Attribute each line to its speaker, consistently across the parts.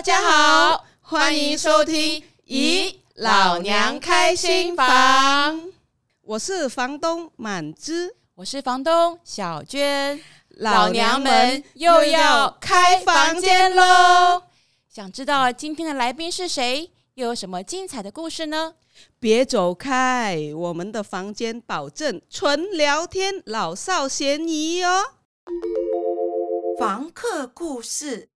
Speaker 1: 大家好，欢迎收听《咦老娘开心房》，
Speaker 2: 我是房东满枝，
Speaker 1: 我是房东小娟，老娘们又要开房间喽！想知道今天的来宾是谁，又有什么精彩的故事呢？
Speaker 2: 别走开，我们的房间保证纯聊天，老少咸宜哦。
Speaker 3: 房客故事。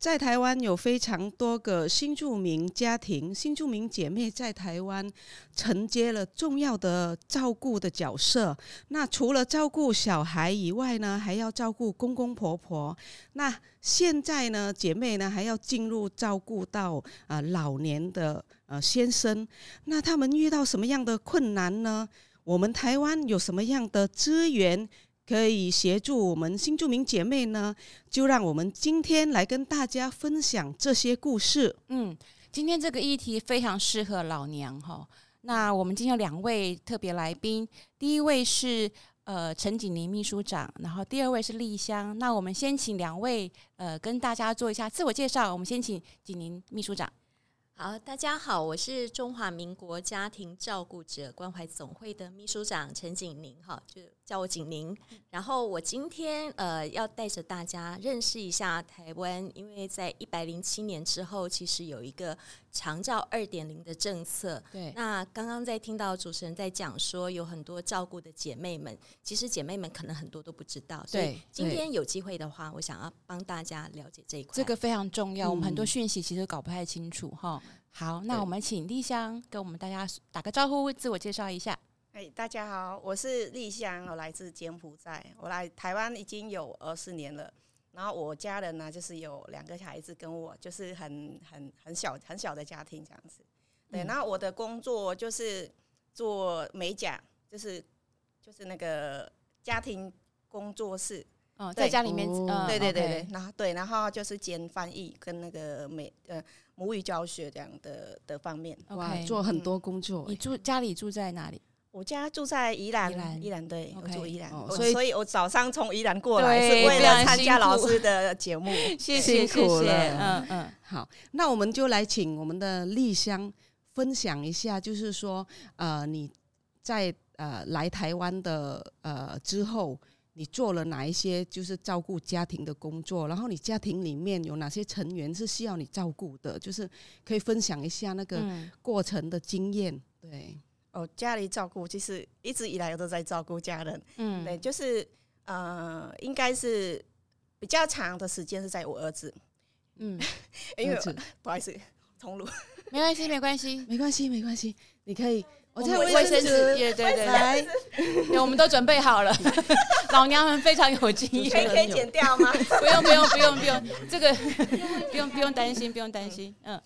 Speaker 2: 在台湾有非常多个新住民家庭，新住民姐妹在台湾承接了重要的照顾的角色。那除了照顾小孩以外呢，还要照顾公公婆婆。那现在呢，姐妹呢还要进入照顾到啊、老年的呃先生。那他们遇到什么样的困难呢？我们台湾有什么样的资源？可以协助我们新住民姐妹呢，就让我们今天来跟大家分享这些故事。
Speaker 1: 嗯，今天这个议题非常适合老娘哈。那我们今天有两位特别来宾，第一位是呃陈景宁秘书长，然后第二位是丽香。那我们先请两位呃跟大家做一下自我介绍。我们先请景宁秘书长。
Speaker 4: 好，大家好，我是中华民国家庭照顾者关怀总会的秘书长陈景宁，哈，就叫我景宁。然后我今天呃要带着大家认识一下台湾，因为在一百零七年之后，其实有一个长照二点零的政策。
Speaker 1: 对，
Speaker 4: 那刚刚在听到主持人在讲说，有很多照顾的姐妹们，其实姐妹们可能很多都不知道。
Speaker 1: 对，
Speaker 4: 所以今天有机会的话，我想要帮大家了解这一块。
Speaker 1: 这个非常重要，嗯、我们很多讯息其实搞不太清楚哈。好，那我们请丽香跟我们大家打个招呼，自我介绍一下。
Speaker 5: 哎，大家好，我是丽香，我来自柬埔寨，我来台湾已经有二十年了。然后我家人呢，就是有两个孩子跟我，就是很很很小很小的家庭这样子。对，然后我的工作就是做美甲，就是就是那个家庭工作室。
Speaker 1: 哦，在家里面，
Speaker 5: 哦、对对对对，然后对，然后就是兼翻译跟那个美呃母语教学这样的的方面。
Speaker 2: 哇，okay, 做很多工作。
Speaker 1: 你住家里住在哪里？
Speaker 5: 我家住在宜兰，宜兰对
Speaker 1: ，okay,
Speaker 5: 我住宜兰，
Speaker 2: 哦，
Speaker 5: 所以所以我早上从宜兰过来是为了参加老师的节目，
Speaker 1: 谢谢谢谢，
Speaker 2: 嗯嗯，好，那我们就来请我们的丽香分享一下，就是说呃你在呃来台湾的呃之后。你做了哪一些就是照顾家庭的工作？然后你家庭里面有哪些成员是需要你照顾的？就是可以分享一下那个过程的经验。嗯、对，
Speaker 5: 哦，家里照顾其实一直以来我都在照顾家人。嗯，对，就是呃，应该是比较长的时间是在我儿子。嗯，因为不好意思，重录，
Speaker 1: 没关系，没关系，
Speaker 2: 没关系，没关系，你可以。
Speaker 1: 我这卫生纸，对对对，来，我们都准备好了。老娘们非常有经验，
Speaker 5: 可以可以剪掉吗？
Speaker 1: 不用不用不用不用，这个不用不用担心不用担心。嗯，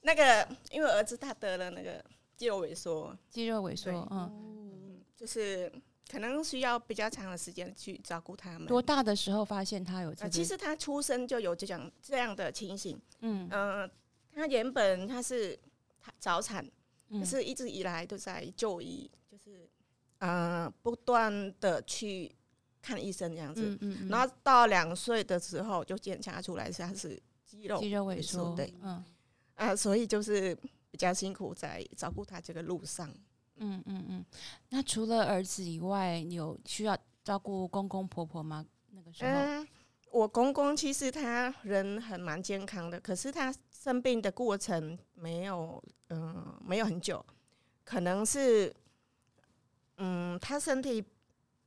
Speaker 5: 那个因为儿子他得了那个肌肉萎缩，
Speaker 1: 肌肉萎缩，嗯，
Speaker 5: 就是可能需要比较长的时间去照顾他们。
Speaker 1: 多大的时候发现他有这个？
Speaker 5: 其实他出生就有这种这样的情形。嗯嗯，他原本他是早产。可是一直以来都在就医，就是呃不断的去看医生这样子，嗯嗯嗯、然后到两岁的时候就检查出来是他是肌肉
Speaker 1: 肌肉萎缩，
Speaker 5: 对，嗯，啊，所以就是比较辛苦在照顾他这个路上，
Speaker 1: 嗯嗯嗯。那除了儿子以外，你有需要照顾公公婆婆吗？那个时候？
Speaker 5: 嗯我公公其实他人很蛮健康的，可是他生病的过程没有，嗯、呃，没有很久，可能是，嗯，他身体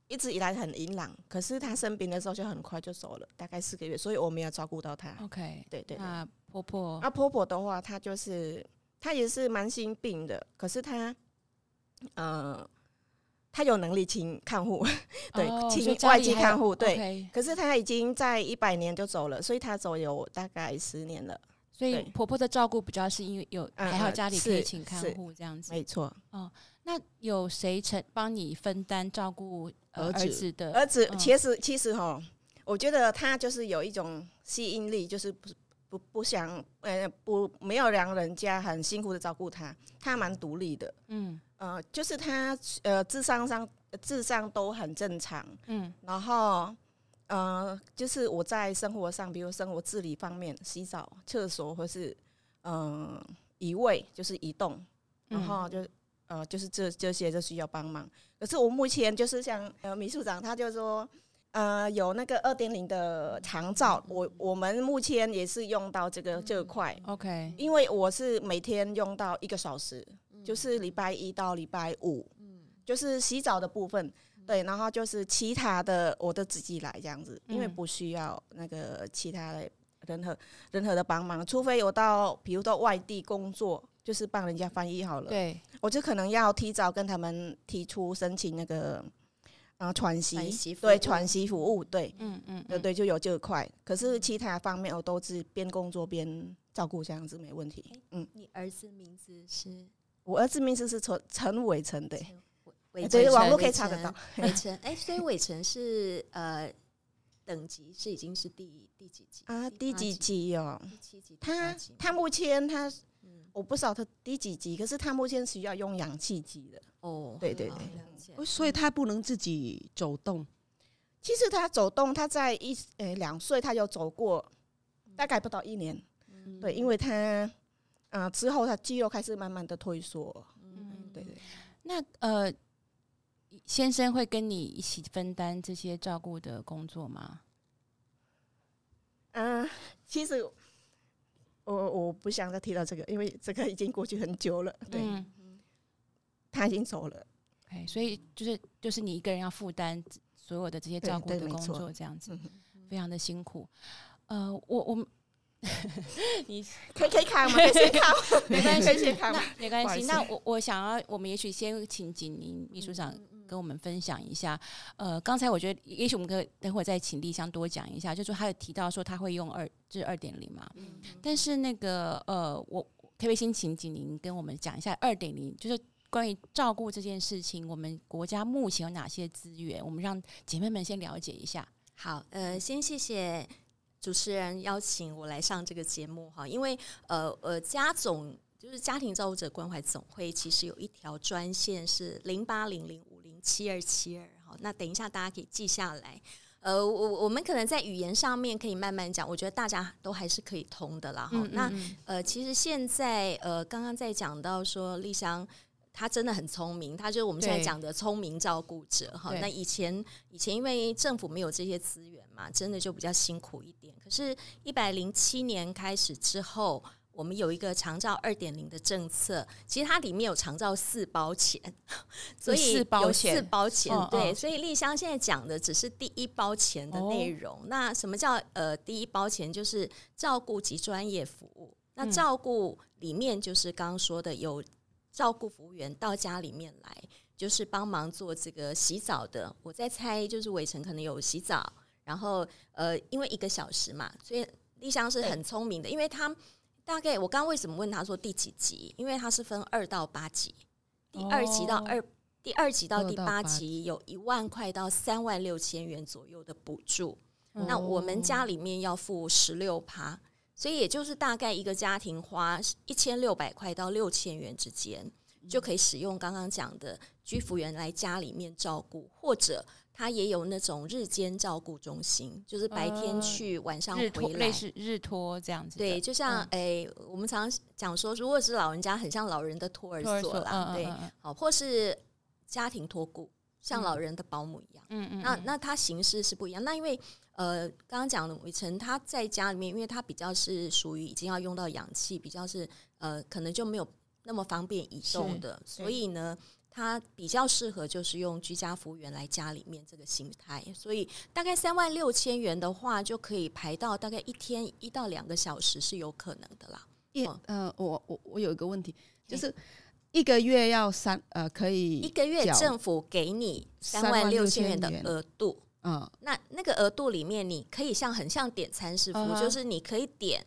Speaker 5: 一直以来很硬朗，可是他生病的时候就很快就走了，大概四个月，所以我没有照顾到他。
Speaker 1: OK，
Speaker 5: 对，对对。
Speaker 1: 那婆婆，
Speaker 5: 那婆婆的话，她就是她也是慢性病的，可是她，嗯、呃。他有能力请看护，对，请、哦、外籍看护，对。可是他已经在一百年就走了，所以他走有大概十年了。
Speaker 1: 所以婆婆的照顾比较是因为有还好家里可以请看护这样子，
Speaker 5: 没错。
Speaker 1: 哦，那有谁曾帮你分担照顾儿子的？
Speaker 5: 儿子其实其实哈，我觉得他就是有一种吸引力，就是不不不想呃不没有让人家很辛苦的照顾他，他蛮独立的，嗯。呃，就是他呃，智商上智商都很正常，嗯，然后呃，就是我在生活上，比如生活自理方面，洗澡、厕所或是嗯、呃、移位，就是移动，然后就呃就是这这些就需要帮忙。可是我目前就是像呃秘书长他就说，呃有那个二点零的长照，我我们目前也是用到这个这块。
Speaker 1: OK，
Speaker 5: 因为我是每天用到一个小时，就是礼拜一到礼拜五，就是洗澡的部分。对，然后就是其他的我都自己来这样子，因为不需要那个其他的任何任何的帮忙，除非我到比如到外地工作，就是帮人家翻译好了，
Speaker 1: 对，
Speaker 5: 我就可能要提早跟他们提出申请那个啊喘息，
Speaker 4: 喘息
Speaker 5: 对喘息服务，对，
Speaker 1: 嗯嗯，
Speaker 5: 对对，就有这块。可是其他方面我都是边工作边照顾，这样子没问题。嗯，
Speaker 4: 你儿子名字是？
Speaker 5: 我儿子名字是陈陈伟成，对。
Speaker 4: 对，
Speaker 5: 网络可以查得到。
Speaker 4: 伟成，哎，所以伟成是呃，等级是已经是第第几级
Speaker 5: 啊？第几级哦？
Speaker 4: 第七级。
Speaker 5: 他他目前他，我不知道他第几级，可是他目前需要用氧气机的。
Speaker 4: 哦，
Speaker 5: 对对对，
Speaker 2: 所以他不能自己走动。
Speaker 5: 其实他走动，他在一呃两岁他就走过，大概不到一年。对，因为他啊之后他肌肉开始慢慢的退缩。嗯，对对。
Speaker 1: 那呃。先生会跟你一起分担这些照顾的工作吗？
Speaker 5: 嗯、呃，其实我我不想再提到这个，因为这个已经过去很久了。对，嗯、他已经走了。
Speaker 1: 哎、okay，所以就是就是你一个人要负担所有的这些照顾的工作，这样子，非常的辛苦。呃，我我。
Speaker 5: 你可以可以看吗？可以先看，
Speaker 1: 没关系，先看。那没关系。那我我想要，我们也许先请景宁秘书长跟我们分享一下。呃，刚才我觉得，也许我们可以等会再请丽香多讲一下。就是说，他有提到说他会用二，就是二点零嘛。但是那个呃，我可不可以先请景宁跟我们讲一下二点零，就是关于照顾这件事情，我们国家目前有哪些资源？我们让姐妹们先了解一下。
Speaker 4: 好，呃，先谢谢。主持人邀请我来上这个节目哈，因为呃呃，家总就是家庭照顾者关怀总会，其实有一条专线是零八零零五零七二七二好。那等一下大家可以记下来。呃，我我们可能在语言上面可以慢慢讲，我觉得大家都还是可以通的啦哈。那呃，其实现在呃，刚刚在讲到说丽香。他真的很聪明，他就是我们现在讲的聪明照顾者哈。那以前以前因为政府没有这些资源嘛，真的就比较辛苦一点。可是，一百零七年开始之后，我们有一个长照二点零的政策，其实它里面有长照四包钱，所以有四包钱。对，所以丽香现在讲的只是第一包钱的内容。那什么叫呃第一包钱？就是照顾及专业服务。那照顾里面就是刚刚说的有。照顾服务员到家里面来，就是帮忙做这个洗澡的。我在猜，就是伟成可能有洗澡，然后呃，因为一个小时嘛，所以丽香是很聪明的，因为他大概我刚刚为什么问他说第几级？因为他是分二到八级，第二级到二，第二级到第八级有一万块到三万六千元左右的补助。那我们家里面要付十六趴。所以也就是大概一个家庭花一千六百块到六千元之间，就可以使用刚刚讲的居服员来家里面照顾，或者他也有那种日间照顾中心，就是白天去，晚上回来，
Speaker 1: 类似日托这样子。
Speaker 4: 对，就像诶、欸，我们常常讲说，如果是老人家，很像老人的托儿所啦，对，好，或是家庭托顾，像老人的保姆一样。嗯嗯，那那它形式是不一样。那因为呃，刚刚讲的伟成他在家里面，因为他比较是属于已经要用到氧气，比较是呃，可能就没有那么方便移动的，所以呢，他比较适合就是用居家服务员来家里面这个形态。所以大概三万六千元的话，就可以排到大概一天一到两个小时是有可能的啦。
Speaker 2: 一呃，我我我有一个问题，就是一个月要三呃可以
Speaker 4: 一个月政府给你三万六千元的额度。
Speaker 2: 嗯，
Speaker 4: 那那个额度里面，你可以像很像点餐式服务，就是你可以点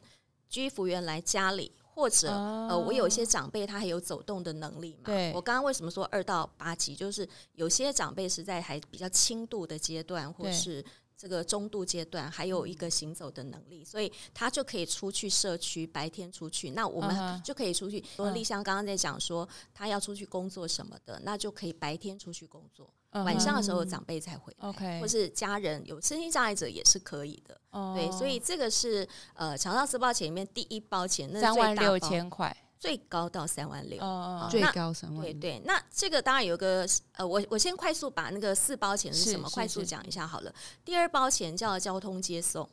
Speaker 4: 居服员来家里，或者呃，我有一些长辈他还有走动的能力嘛。对，我刚刚为什么说二到八级，就是有些长辈是在还比较轻度的阶段，或是这个中度阶段，还有一个行走的能力，所以他就可以出去社区，白天出去。那我们就可以出去。说丽香刚刚在讲说，他要出去工作什么的，那就可以白天出去工作，晚上的时候长辈才回来，OK，或是家人有身心障碍者也是可以的。对，所以这个是呃长照四包钱里面第一包钱，那
Speaker 1: 三万六千块。
Speaker 4: 最高到三万六，
Speaker 2: 哦，最高三万。
Speaker 4: 对对，那这个当然有个呃，我我先快速把那个四包钱是什么快速讲一下好了。第二包钱叫交通接送，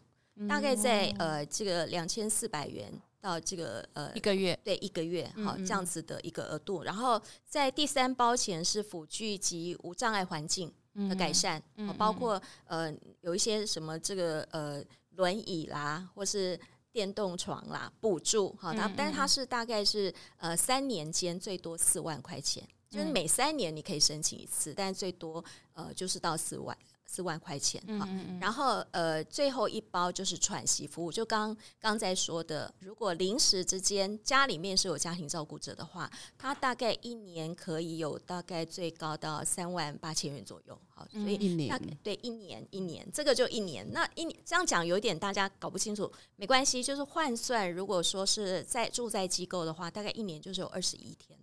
Speaker 4: 大概在呃这个两千四百元到这个呃
Speaker 1: 一个月，
Speaker 4: 对一个月好这样子的一个额度。然后在第三包钱是辅具及无障碍环境的改善，包括呃有一些什么这个呃轮椅啦，或是。电动床啦，补助好，它但是它是大概是呃三年间最多四万块钱，就是每三年你可以申请一次，但是最多呃就是到四万。四万块钱哈，嗯嗯嗯，然后呃，最后一包就是喘息服务，就刚刚在说的，如果临时之间家里面是有家庭照顾者的话，他大概一年可以有大概最高到三万八千元左右，好，所以一年对一年一年这个就一年，那一年这样讲有点大家搞不清楚，没关系，就是换算，如果说是在住在机构的话，大概一年就是有二十一天。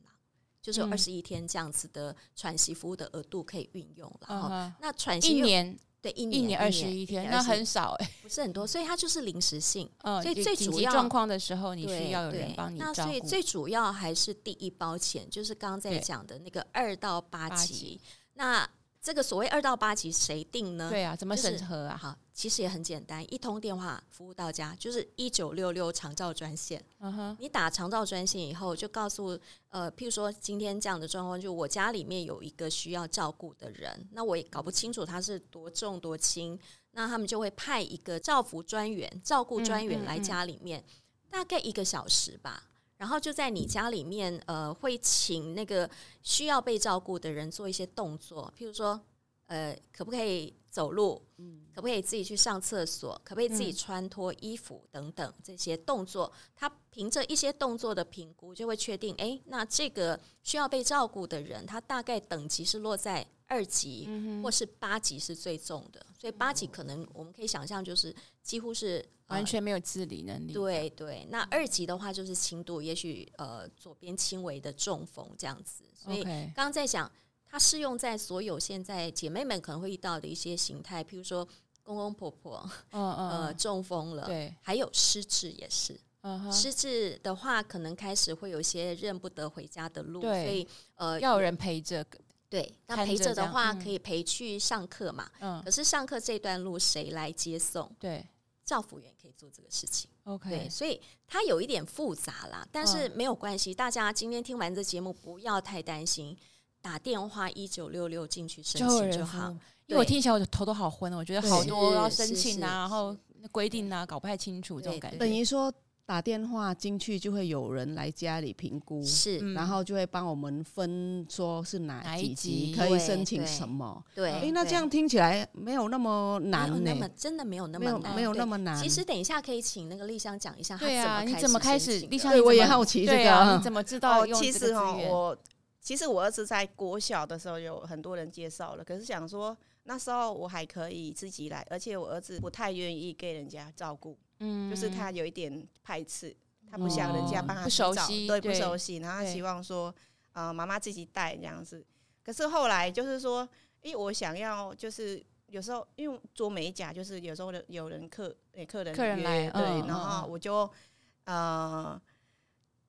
Speaker 4: 就是有二十一天这样子的喘息服务的额度可以运用了哈。Uh. 那喘息
Speaker 1: 一年
Speaker 4: 对一年
Speaker 1: 一年二十一天，那很少哎、欸，
Speaker 4: 不是很多，所以它就是临时性。
Speaker 1: 嗯，所以最主要状况的时候，你需要有人帮你照顾。
Speaker 4: 那所以最主要还是第一包钱，就是刚刚在讲的那个二到。八级那这个所谓二到八级谁定呢？
Speaker 1: 对啊，怎么审核啊？
Speaker 4: 好，其实也很简单，一通电话服务到家，就是一九六六长照专线。嗯哼，你打长照专线以后，就告诉呃，譬如说今天这样的状况，就我家里面有一个需要照顾的人，那我也搞不清楚他是多重多轻，那他们就会派一个照服专员、照顾专员来家里面，嗯嗯嗯，大概一个小时吧。然后就在你家里面，呃，会请那个需要被照顾的人做一些动作，譬如说，呃，可不可以走路？嗯，可不可以自己去上厕所？可不可以自己穿脱衣服等等这些动作？他凭着一些动作的评估，就会确定，哎，那这个需要被照顾的人，他大概等级是落在二级，或是八级是最重的。所以八级可能我们可以想象，就是几乎是。
Speaker 1: 完全没有自理能力。
Speaker 4: 对对，那二级的话就是轻度，也许呃左边轻微的中风这样子。所以刚刚在讲，它适用在所有现在姐妹们可能会遇到的一些形态，譬如说公公婆婆，嗯嗯，呃中风了，对，还有失智也是。失智的话，可能开始会有一些认不得回家的路，所以呃
Speaker 1: 要有人陪着。
Speaker 4: 对，那陪着的话可以陪去上课嘛。嗯，可是上课这段路谁来接送？
Speaker 1: 对。
Speaker 4: 照服员可以做这个事情
Speaker 1: ，OK，
Speaker 4: 对，所以它有一点复杂啦，但是没有关系。哦、大家今天听完这节目，不要太担心，打电话一九六六进去申请就好。
Speaker 1: 因为我听起来我的头都好昏，我觉得好多要申请啊，然后规定啊，搞不太清楚这种感觉。
Speaker 2: 等于说。打电话进去就会有人来家里评估，
Speaker 4: 是，
Speaker 2: 然后就会帮我们分说是哪几级可以申请什么。
Speaker 4: 对，
Speaker 2: 哎，那这样听起来没有那么难呢？
Speaker 4: 那么真的没有那么难，
Speaker 2: 没有那么难。
Speaker 4: 其实等一下可以请那个丽香讲一下，
Speaker 1: 对啊，你怎么开始？丽香，
Speaker 2: 对，我也好奇这个，
Speaker 1: 你怎么知道？
Speaker 5: 其实哈，我其实我儿子在国小的时候有很多人介绍了，可是想说那时候我还可以自己来，而且我儿子不太愿意给人家照顾。嗯，就是他有一点排斥，他不想人家帮他洗澡，对，不熟悉，然后他希望说，呃，妈妈自己带这样子。可是后来就是说，因为，我想要就是有时候因为做美甲，就是有时候有人客诶客人
Speaker 1: 客人来，
Speaker 5: 对，然后我就呃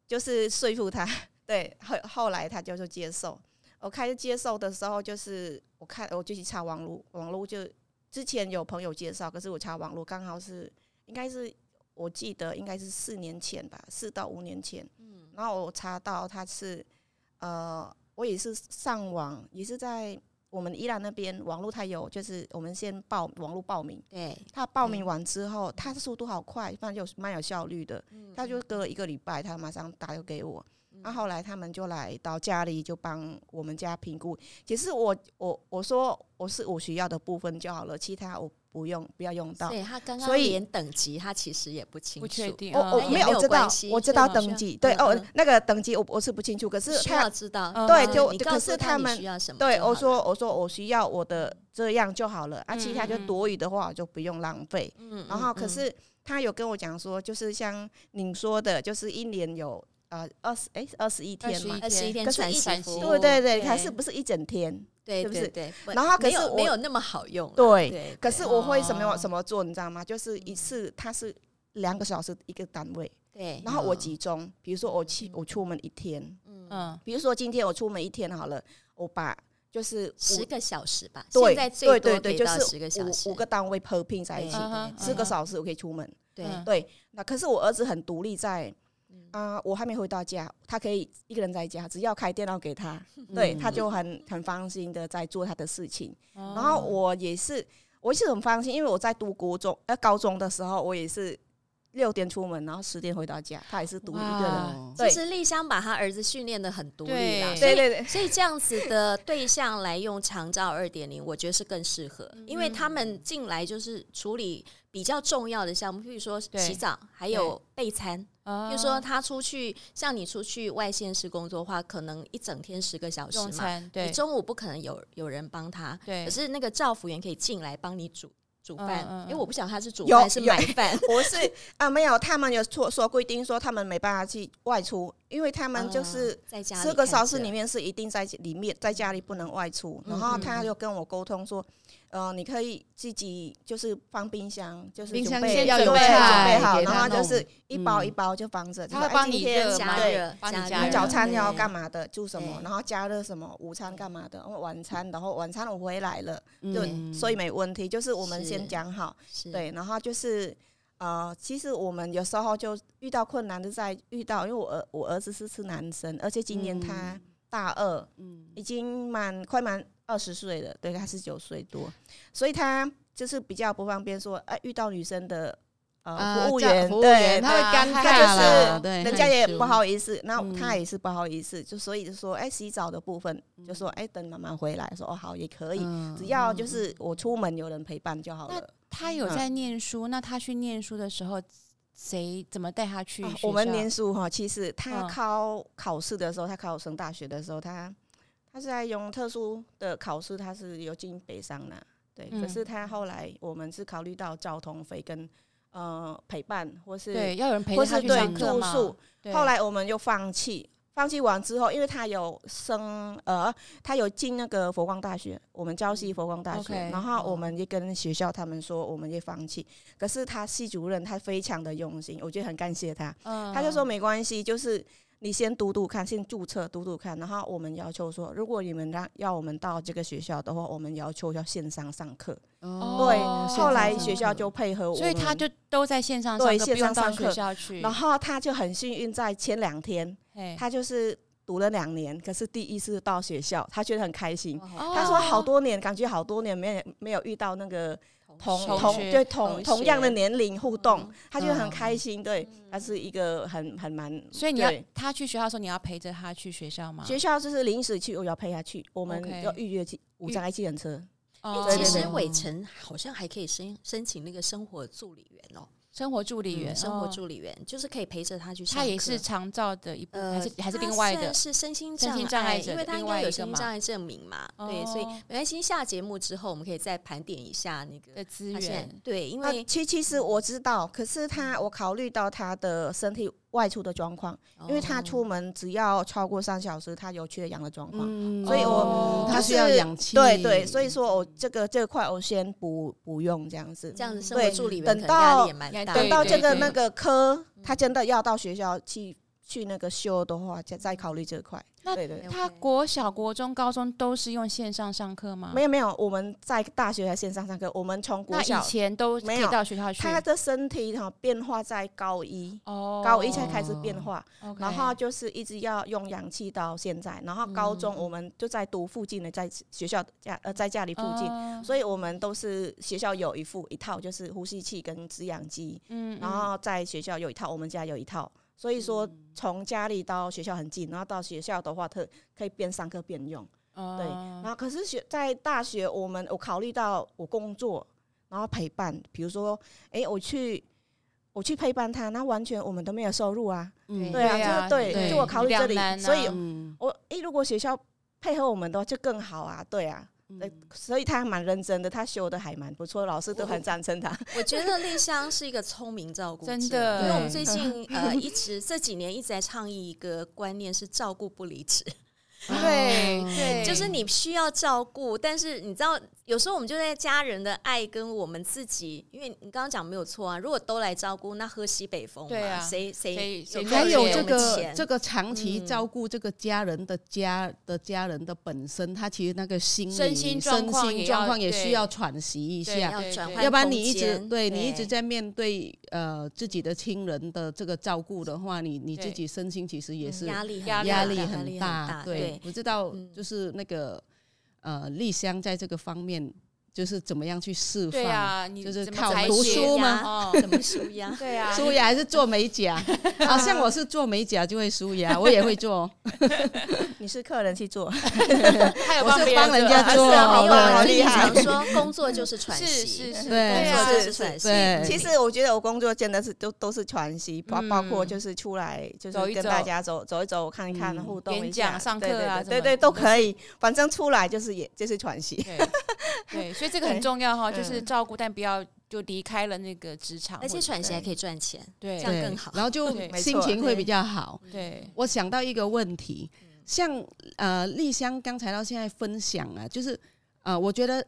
Speaker 5: 就是说服他，对，后后来他就是接受。我开始接受的时候，就是我看我就去查网络，网络就之前有朋友介绍，可是我查网络刚好是。应该是我记得应该是四年前吧，四到五年前。嗯，然后我查到他是，呃，我也是上网，也是在我们宜兰那边网络，他有就是我们先报网络报名。
Speaker 4: 对，
Speaker 5: 他报名完之后，他的速度好快，反正就蛮有效率的。他就隔了一个礼拜，他马上打给我。那、啊、后来他们就来到家里，就帮我们家评估。其实我我我说我是我需要的部分就好了，其他我不用不要用到。
Speaker 4: 对他刚刚连等级他其实也不清楚，
Speaker 1: 不确定。
Speaker 5: 我我没有知道，我知道等级。对哦，那个等级我我是不清楚，可是他
Speaker 4: 要知道。
Speaker 5: 对，就可是他们对我说我说我需要我的这样就好了，啊，其他就多余的话就不用浪费。嗯，然后可是他有跟我讲说，就是像您说的，就是一年有。呃，二十哎，二十一天嘛，
Speaker 4: 二十一天，可是一
Speaker 5: 对对对，还是不是一整天，
Speaker 4: 对
Speaker 5: 不是？
Speaker 4: 对。
Speaker 5: 然后可是
Speaker 4: 没有那么好用，
Speaker 5: 对。可是我会什么什么做，你知道吗？就是一次它是两个小时一个单位，
Speaker 4: 对。
Speaker 5: 然后我集中，比如说我去我出门一天，嗯，比如说今天我出门一天好了，我把就是
Speaker 4: 十个小时吧，
Speaker 5: 对
Speaker 4: 对
Speaker 5: 对对，就
Speaker 4: 是十个小时，
Speaker 5: 五个单位合并在一起，十个小时我可以出门，
Speaker 4: 对
Speaker 5: 对。那可是我儿子很独立，在。啊，我还没回到家，他可以一个人在家，只要开电脑给他，对，他就很很放心的在做他的事情。然后我也是，我也是很放心，因为我在读国中呃高中的时候，我也是六点出门，然后十点回到家，他也是独立一个人。
Speaker 4: 其实丽香把他儿子训练的很独立啦，
Speaker 5: 对。对 对，
Speaker 4: 所以这样子的对象来用长照二点零，我觉得是更适合，因为他们进来就是处理比较重要的项目，比如说洗澡，还有备餐。比如说他出去，像你出去外县市工作的话，可能一整天十个小时嘛，你中午不可能有有人帮他，可是那个照服员可以进来帮你煮煮饭，因为我不晓得他是煮饭还是买饭，
Speaker 5: 我是 啊没有，他们有说说规定说他们没办法去外出，因为他们就是在家四个小时里面是一定在里面，在家里不能外出，然后他就跟我沟通说。呃，你可以自己就是放冰箱，就是准备要准备准备好，然后就是一包一包就放着。
Speaker 1: 他会帮你热
Speaker 4: 加热，帮你加热。
Speaker 5: 早餐要干嘛的？煮什么？然后加热什么？午餐干嘛的？晚餐，然后晚餐我回来了，对，所以没问题。就是我们先讲好，对，然后就是呃，其实我们有时候就遇到困难就在遇到，因为我儿我儿子是是男生，而且今年他大二，嗯，已经满快满。二十岁了，对，他十九岁多，所以他就是比较不方便说，哎，遇到女生的呃服务员，对，他会尴尬，就是人家也不好意思，那他也是不好意思，就所以就说，哎，洗澡的部分就说，哎，等妈妈回来，说哦好也可以，只要就是我出门有人陪伴就好了。
Speaker 1: 他有在念书，那他去念书的时候，谁怎么带他去？
Speaker 5: 我们念书哈，其实他考考试的时候，他考升大学的时候，他。他是在用特殊的考试，他是有进北上的，对。嗯、可是他后来，我们是考虑到交通费跟呃陪伴，或是
Speaker 1: 对要有人陪他去上课嘛。
Speaker 5: 后来我们就放弃，放弃完之后，因为他有升呃，他有进那个佛光大学，我们礁溪佛光大学，然后我们就跟学校他们说，我们也放弃。可是他系主任他非常的用心，我觉得很感谢他，嗯、他就说没关系，就是。你先读读看，先注册读读看，然后我们要求说，如果你们让要我们到这个学校的话，我们要求要线上上课。哦，对，后来学校就配合我们，
Speaker 1: 所以他就都在线上上课，对，线上上课。
Speaker 5: 然后他就很幸运，在前两天，他就是读了两年，可是第一次到学校，他觉得很开心。他说好多年，感觉好多年没有没有遇到那个。同同对同同样的年龄互动，他就很开心。对，他是一个很很蛮。
Speaker 1: 所以你要他去学校的时候，你要陪着他去学校吗？
Speaker 5: 学校就是临时去，我要陪他去。我们要预约去五张 I 计程车。
Speaker 4: 其实伟成好像还可以申申请那个生活助理员哦。
Speaker 1: 生活助理员，
Speaker 4: 生活助理员就是可以陪着他去上课。
Speaker 1: 他也是长照的一部分，还是还是另外的？
Speaker 4: 是身心障碍，因为他应该有身心障碍证明嘛。对，所以没关系。下节目之后，我们可以再盘点一下那个
Speaker 1: 资源。
Speaker 4: 对，因为
Speaker 5: 其其实我知道，可是他我考虑到他的身体。外出的状况，因为他出门只要超过三小时，他有缺氧的状况，嗯、所以我
Speaker 2: 他需要氧气。
Speaker 5: 对对，所以说我这个这块我先不不用这样子，
Speaker 4: 这样子生活助理等到
Speaker 5: 等到这个那个科，他真的要到学校去去那个修的话，再再考虑这块。
Speaker 1: 那对对，他国小、国中、高中都是用线上上课吗？
Speaker 5: 没有没有，我们在大学还线上上课。我们从国小
Speaker 1: 以前都没有到学校去。
Speaker 5: 他的身体哈变化在高一，哦，高一才开始变化，然后就是一直要用氧气到现在。然后高中我们就在读附近的，在学校家呃在家里附近，所以我们都是学校有一副一套，就是呼吸器跟止氧机。嗯，然后在学校有一套，我们家有一套。所以说从家里到学校很近，然后到学校的话，特可以边上课边用。
Speaker 1: 哦、
Speaker 5: 对，然后可是学在大学，我们我考虑到我工作，然后陪伴，比如说，哎，我去我去陪伴他，那完全我们都没有收入啊。
Speaker 1: 嗯、
Speaker 5: 对啊，就是对，
Speaker 2: 对
Speaker 5: 就我考虑这里，
Speaker 1: 啊、
Speaker 5: 所以，
Speaker 2: 嗯、
Speaker 5: 我哎，如果学校配合我们的话，就更好啊。对啊。对，所以他还蛮认真的，他修的还蛮不错，老师都很赞成他。
Speaker 4: 我觉得丽香是一个聪明照顾者，
Speaker 1: 真的。
Speaker 4: 因为我们最近 呃一直这几年一直在倡议一个观念，是照顾不离职。
Speaker 1: 对 对，
Speaker 4: 就是你需要照顾，但是你知道，有时候我们就在家人的爱跟我们自己，因为你刚刚讲没有错啊。如果都来照顾，那喝西北风嘛，对啊，谁谁
Speaker 2: 还有这个这个长期照顾这个家人的家的家人的本身，他其实那个心身心
Speaker 1: 身心状
Speaker 2: 况也需要喘息一下，
Speaker 4: 要转换，
Speaker 2: 要不然你一直对你一直在面对呃自己的亲人的这个照顾的话，你你自己身心其实也是
Speaker 4: 压力
Speaker 2: 压力很大，对。
Speaker 4: 对，
Speaker 2: 不知道就是那个呃，丽香在这个方面就是怎么样去释放？
Speaker 1: 对啊，你
Speaker 2: 就是靠读书吗？
Speaker 4: 哦，怎么舒压？
Speaker 1: 对啊，
Speaker 2: 舒压还是做美甲？好像我是做美甲就会舒压，我也会做。
Speaker 5: 你是客人去做，
Speaker 1: 还有
Speaker 2: 我是帮人家做，
Speaker 4: 好
Speaker 5: 厉害。
Speaker 4: 常说工作就是喘息，
Speaker 1: 是是是，
Speaker 2: 对，
Speaker 4: 工作就是喘息。
Speaker 5: 其实我觉得我工作真的是都都是喘息，包包括就是出来就是跟大家走走一走，看一看，互动一下，
Speaker 1: 上课啊，
Speaker 5: 对对都可以。反正出来就是也就是喘息。
Speaker 1: 对，所以这个很重要哈，就是照顾，但不要就离开了那个职场，
Speaker 4: 而且喘息还可以赚钱，
Speaker 1: 对，
Speaker 4: 这样更好，
Speaker 2: 然后就心情会比较好。
Speaker 1: 对，
Speaker 2: 我想到一个问题。像呃丽香刚才到现在分享啊，就是呃，我觉得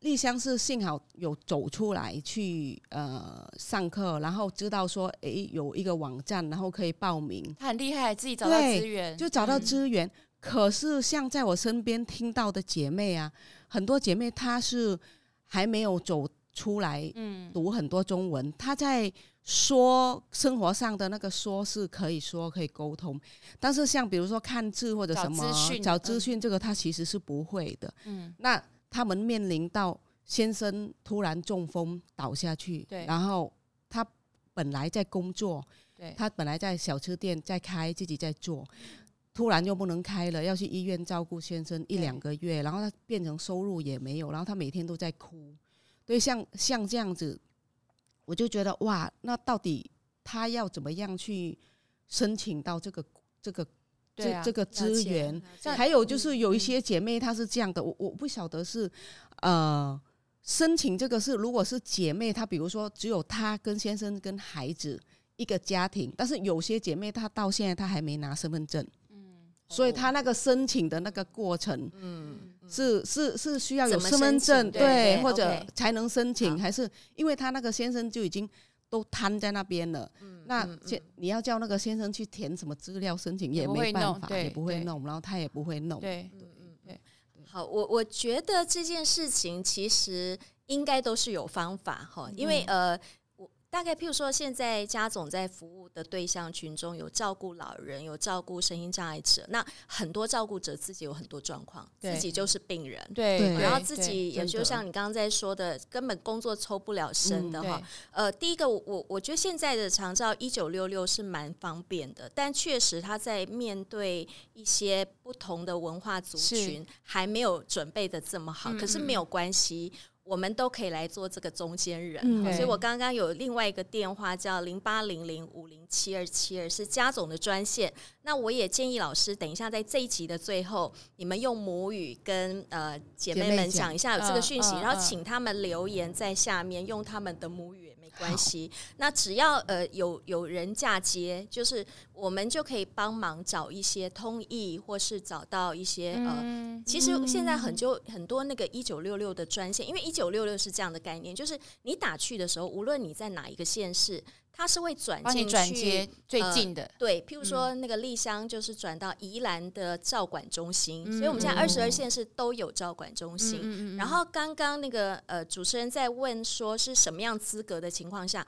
Speaker 2: 丽香是幸好有走出来去呃上课，然后知道说诶有一个网站，然后可以报名。
Speaker 1: 她很厉害，自己找到资源，
Speaker 2: 就找到资源。嗯、可是像在我身边听到的姐妹啊，很多姐妹她是还没有走出来，嗯，读很多中文，她在。说生活上的那个说是可以说可以沟通，但是像比如说看字或者什么找资讯，这个她其实是不会的。嗯，那他们面临到先生突然中风倒下去，对，然后他本来在工作，对，他本来在小吃店在开，自己在做，突然又不能开了，要去医院照顾先生一两个月，然后他变成收入也没有，然后他每天都在哭，对，像像这样子。我就觉得哇，那到底他要怎么样去申请到这个这个这、啊、这个资源？还有就是有一些姐妹她是这样的，我我不晓得是呃申请这个是如果是姐妹，她比如说只有她跟先生跟孩子一个家庭，但是有些姐妹她到现在她还没拿身份证，嗯，所以他那个申请的那个过程，嗯。是是是需要有身份证对，对，或者才能申请，还是因为他那个先生就已经都瘫在那边了？嗯、那先你要叫那个先生去填什么资料申请也没办法，也不会弄，然后他也不会弄。
Speaker 1: 对，对。
Speaker 4: 好，我我觉得这件事情其实应该都是有方法哈，因为呃。大概譬如说，现在家总在服务的对象群中有照顾老人，有照顾身心障碍者。那很多照顾者自己有很多状况，自己就是病人，对，然后自己也就像你刚刚在说的，根本工作抽不了身的哈。呃，第一个，我我觉得现在的长照一九六六是蛮方便的，但确实他在面对一些不同的文化族群还没有准备的这么好，可是没有关系。我们都可以来做这个中间人，嗯、所以我刚刚有另外一个电话叫零八零零五零七二七二，是家总的专线。那我也建议老师，等一下在这一集的最后，你们用母语跟呃姐妹们讲。一下有这个讯息，然后请他们留言在下面，用他们的母语关系。那只要呃有有人嫁接，就是我们就可以帮忙找一些通译，或是找到一些呃，其实现在很就很多那个一九六六的专线，因为一九六六是这样的概念，就是你打去的时候，无论你在哪一个县市。他是会转进去
Speaker 1: 最近的，
Speaker 4: 呃、对，譬如说那个丽香就是转到宜兰的照管中心，嗯、所以我们现在二十二县市都有照管中心。嗯、然后刚刚那个呃主持人在问说是什么样资格的情况下，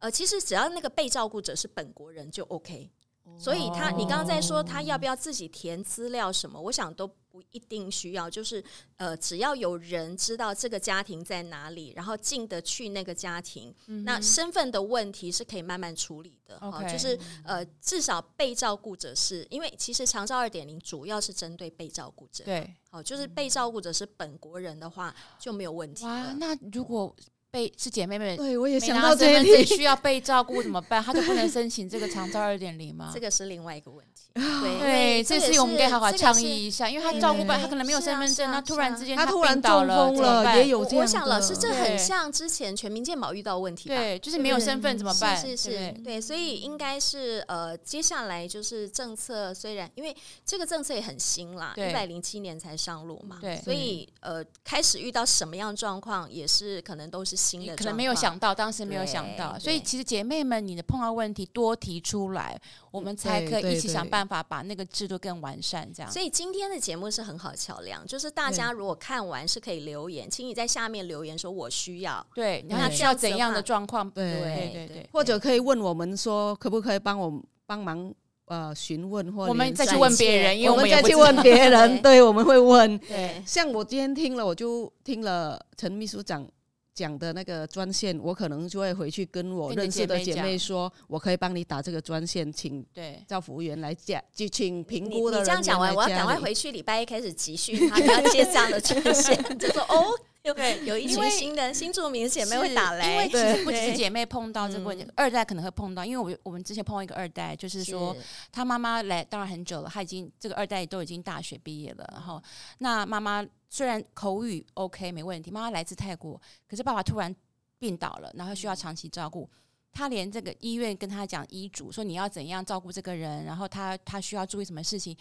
Speaker 4: 呃，其实只要那个被照顾者是本国人就 OK。所以他，你刚刚在说他要不要自己填资料什么？我想都不一定需要，就是呃，只要有人知道这个家庭在哪里，然后进得去那个家庭，嗯、那身份的问题是可以慢慢处理的。Okay, 就是呃，至少被照顾者是因为其实长照二点零主要是针对被照顾者，
Speaker 1: 对，
Speaker 4: 好，就是被照顾者是本国人的话就没有问题。
Speaker 1: 哇，那如果。被是姐妹们，
Speaker 2: 对我也想到这一点，
Speaker 1: 需要被照顾怎么办？他就不能申请这个长照二点零吗？
Speaker 4: 这个是另外一个问题。
Speaker 1: 对，对这次我们可以好好倡议一下，因为他照顾不来，他可能没有身份证，那突然之间
Speaker 2: 他突然中风了，也有这样。
Speaker 4: 我想老师这很像之前全民健保遇到问题，
Speaker 1: 对，就是没有身份怎么办？
Speaker 4: 是是是，对，所以应该是呃，接下来就是政策，虽然因为这个政策也很新啦，一百零七年才上路嘛，对，所以呃，开始遇到什么样状况，也是可能都是新的，
Speaker 1: 可能没有想到，当时没有想到，所以其实姐妹们，你的碰到问题多提出来，我们才可以一起想办法把那个制度更完善。这样，
Speaker 4: 所以今天的节目是很好桥梁，就是大家如果看完是可以留言，请你在下面留言说“我需要”，
Speaker 1: 对，那需要怎样的状况？
Speaker 2: 对对对，或者可以问我们说，可不可以帮我帮忙呃询问，或
Speaker 1: 我们再去问别人，因为
Speaker 2: 我们再去问别人，对，我们会问。对，像我今天听了，我就听了陈秘书长。讲的那个专线，我可能就会回去跟我认识的姐妹说，我可以帮你打这个专线，请叫服务员来接，就请评估。
Speaker 4: 你这样讲完，我要赶快回去，礼拜一开始集训，他要接这样的专线，就说哦，对，有一群新的新住民姐妹会打来，
Speaker 1: 因为其实不只是姐妹碰到这个问题，二代可能会碰到，因为我我们之前碰到一个二代，就是说他妈妈来当然很久了，他已经这个二代都已经大学毕业了，然后那妈妈。虽然口语 OK 没问题，妈妈来自泰国，可是爸爸突然病倒了，然后需要长期照顾。他连这个医院跟他讲医嘱，说你要怎样照顾这个人，然后他他需要注意什么事情，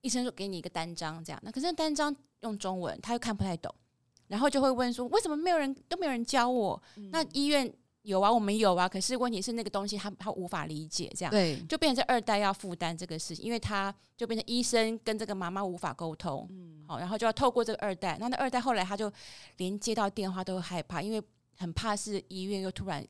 Speaker 1: 医生说给你一个单张，这样。那可是单张用中文，他又看不太懂，然后就会问说，为什么没有人都没有人教我？那医院。有啊，我们有啊，可是问题是那个东西他他无法理解，这样对，就变成这二代要负担这个事情，因为他就变成医生跟这个妈妈无法沟通，嗯，好，然后就要透过这个二代，那那二代后来他就连接到电话都害怕，因为很怕是医院又突然